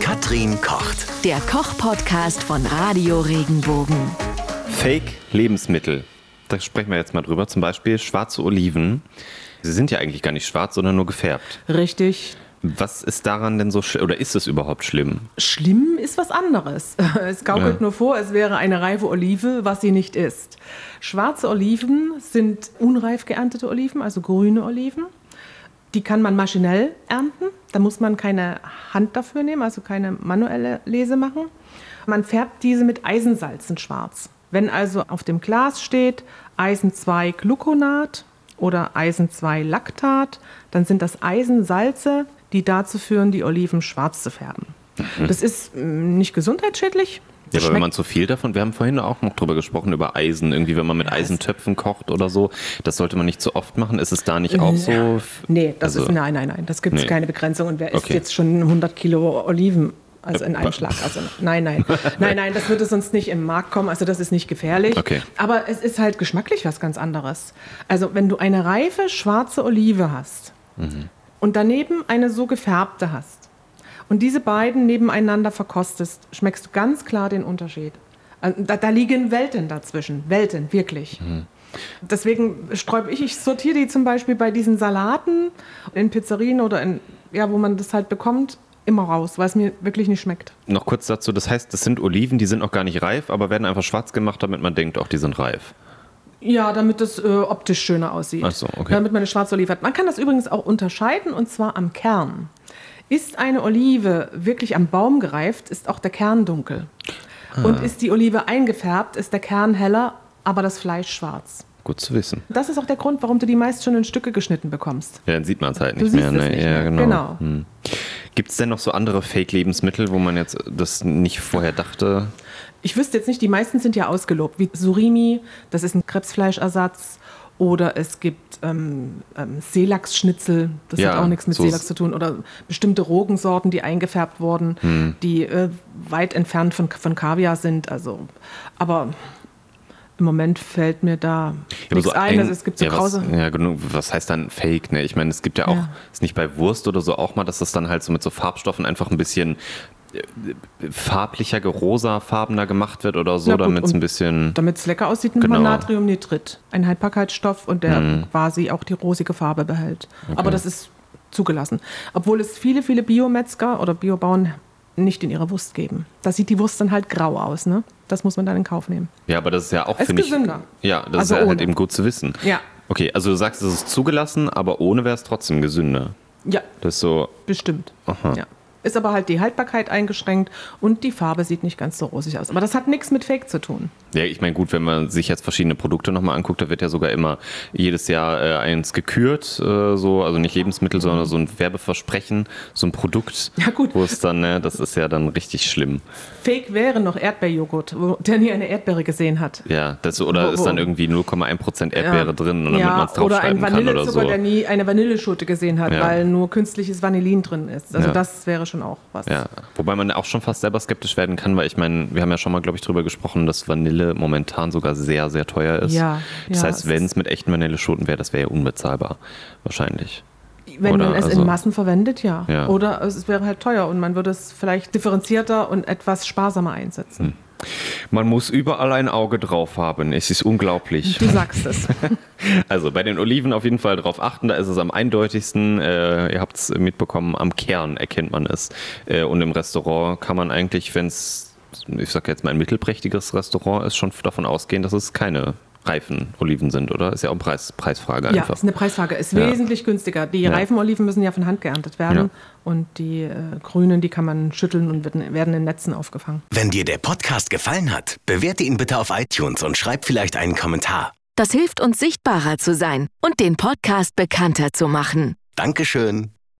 Katrin kocht. Der Koch-Podcast von Radio Regenbogen. Fake-Lebensmittel. Da sprechen wir jetzt mal drüber. Zum Beispiel schwarze Oliven. Sie sind ja eigentlich gar nicht schwarz, sondern nur gefärbt. Richtig. Was ist daran denn so schlimm? Oder ist es überhaupt schlimm? Schlimm ist was anderes. Es gaukelt Ja. nur vor, es wäre eine reife Olive, was sie nicht ist. Schwarze Oliven sind unreif geerntete Oliven, also grüne Oliven. Die kann man maschinell ernten. Da muss man keine Hand dafür nehmen, also keine manuelle Lese machen. Man färbt diese mit Eisensalzen schwarz. Wenn also auf dem Glas steht Eisen 2 Gluconat oder Eisen 2 Lactat, dann sind das Eisensalze, die dazu führen, die Oliven schwarz zu färben. Das ist mm, nicht gesundheitsschädlich. Ja, aber wenn man zu viel davon, wir haben vorhin auch noch drüber gesprochen, über Eisen, irgendwie, wenn man mit Eisentöpfen kocht oder so, das sollte man nicht zu oft machen. Ist es da nicht auch so? Nee, das Also- ist, nein, nein, nein, das gibt es Nee. keine Begrenzung. Und wer isst Okay. jetzt schon 100 Kilo Oliven? Also in Äh, einem Schlag. Also nein, nein. Nein, nein, das würde sonst nicht im Markt kommen. Also das ist nicht gefährlich. Okay. Aber es ist halt geschmacklich was ganz anderes. Also wenn du eine reife schwarze Olive hast Mhm. und daneben eine so gefärbte hast und diese beiden nebeneinander verkostest, schmeckst du ganz klar den Unterschied. Also Da, da liegen Welten dazwischen. Welten, wirklich. Deswegen sträube ich, ich sortiere die zum Beispiel bei diesen Salaten in Pizzerien oder in, ja, wo man das halt bekommt, immer raus, weil es mir wirklich nicht schmeckt. Noch kurz dazu, das heißt, das sind Oliven, die sind noch gar nicht reif, aber werden einfach schwarz gemacht, damit man denkt, auch die sind reif. Ja, damit es äh, optisch schöner aussieht. Ach so, okay. Damit man eine schwarze Olive hat. Man kann das übrigens auch unterscheiden und zwar am Kern. Ist eine Olive wirklich am Baum gereift, ist auch der Kern dunkel. Ah. Und ist die Olive eingefärbt, ist der Kern heller, aber das Fleisch schwarz. Gut zu wissen. Das ist auch der Grund, warum du die meist schon in Stücke geschnitten bekommst. Ja, dann sieht man es halt nicht mehr. ne? nicht ja, mehr. genau. Genau. Hm. Gibt es denn noch so andere Fake-Lebensmittel, wo man jetzt das nicht vorher dachte? Ich wüsste jetzt nicht, die meisten sind ja ausgelobt, wie Surimi, das ist ein Krebsfleischersatz. Oder es gibt ähm, ähm, Seelachsschnitzel, das Ja, hat auch nichts mit so Seelachs zu tun. Oder bestimmte Rogensorten, die eingefärbt wurden, Hm. die äh, weit entfernt von, von Kaviar sind. Also, aber im Moment fällt mir da Ja, so ein. Also, es gibt so ja, was, ja, genug. Was heißt dann Fake? Ne? Ich meine, es gibt ja auch, Ja. ist nicht bei Wurst oder so auch mal, dass das dann halt so mit so Farbstoffen einfach ein bisschen farblicher, rosafarbener gemacht wird oder so, damit es ein bisschen. Damit es lecker aussieht, nimmt man Genau. Natriumnitrit. Ein Haltbarkeitsstoff und der quasi auch die rosige Farbe behält. Aber das ist zugelassen. Obwohl es viele, viele Biometzger oder Biobauern nicht in ihre Wurst geben. Da sieht die Wurst dann halt grau aus, ne? Das muss man dann in Kauf nehmen. Ja, aber das ist ja auch, finde ich. gesünder. Ja, das Also ist ja halt eben gut zu wissen. Ja. Okay, also du sagst, es ist zugelassen, aber ohne wäre es trotzdem gesünder. Ja, Das ist so. bestimmt. Aha. Ja. Ist aber halt die Haltbarkeit eingeschränkt und die Farbe sieht nicht ganz so rosig aus. Aber das hat nichts mit Fake zu tun. Ja, ich meine, gut, wenn man sich jetzt verschiedene Produkte nochmal anguckt, da wird ja sogar immer jedes Jahr äh, eins gekürt, äh, so, also nicht Lebensmittel, sondern so ein Werbeversprechen, so ein Produkt, Ja, gut. wo es dann, ne, das ist ja dann richtig schlimm. Fake wäre noch Erdbeerjoghurt, wo der nie eine Erdbeere gesehen hat. Ja, das, oder Wo- ist wo- dann irgendwie 0,1% Erdbeere Ja. drin, und damit ja, man es oder ein draufschreiben kann oder so. der nie eine Vanilleschote gesehen hat, Ja. weil nur künstliches Vanillin drin ist. Also das wäre schon auch was. Ja, wobei man auch schon fast selber skeptisch werden kann, weil ich meine, wir haben ja schon mal, glaube ich, drüber gesprochen, dass Vanille momentan sogar sehr, sehr teuer ist. Ja, Das ja, heißt, wenn es mit echten Vanilleschoten wäre, das wäre ja unbezahlbar. Wahrscheinlich. Wenn Oder man es also- in Massen verwendet, ja. Ja. Oder es wäre halt teuer und man würde es vielleicht differenzierter und etwas sparsamer einsetzen. Man muss überall ein Auge drauf haben. Es ist unglaublich. Du sagst es. Also bei den Oliven auf jeden Fall drauf achten, da ist es am eindeutigsten. Äh, ihr habt es mitbekommen, am Kern erkennt man es. Äh, und im Restaurant kann man eigentlich, wenn es, ich sag jetzt mal, ein mittelprächtiges Restaurant ist, schon davon ausgehen, dass es keine reifen Oliven sind, oder? Ist ja auch eine Preis, Preisfrage ja, einfach. ist eine Preisfrage. Ist Ja. wesentlich günstiger. Die Ja. reifen Oliven müssen ja von Hand geerntet werden. Ja. Und die äh, grünen, die kann man schütteln und werden, werden in Netzen aufgefangen. Wenn dir der Podcast gefallen hat, bewerte ihn bitte auf iTunes und schreib vielleicht einen Kommentar. Das hilft uns sichtbarer zu sein und den Podcast bekannter zu machen. Dankeschön.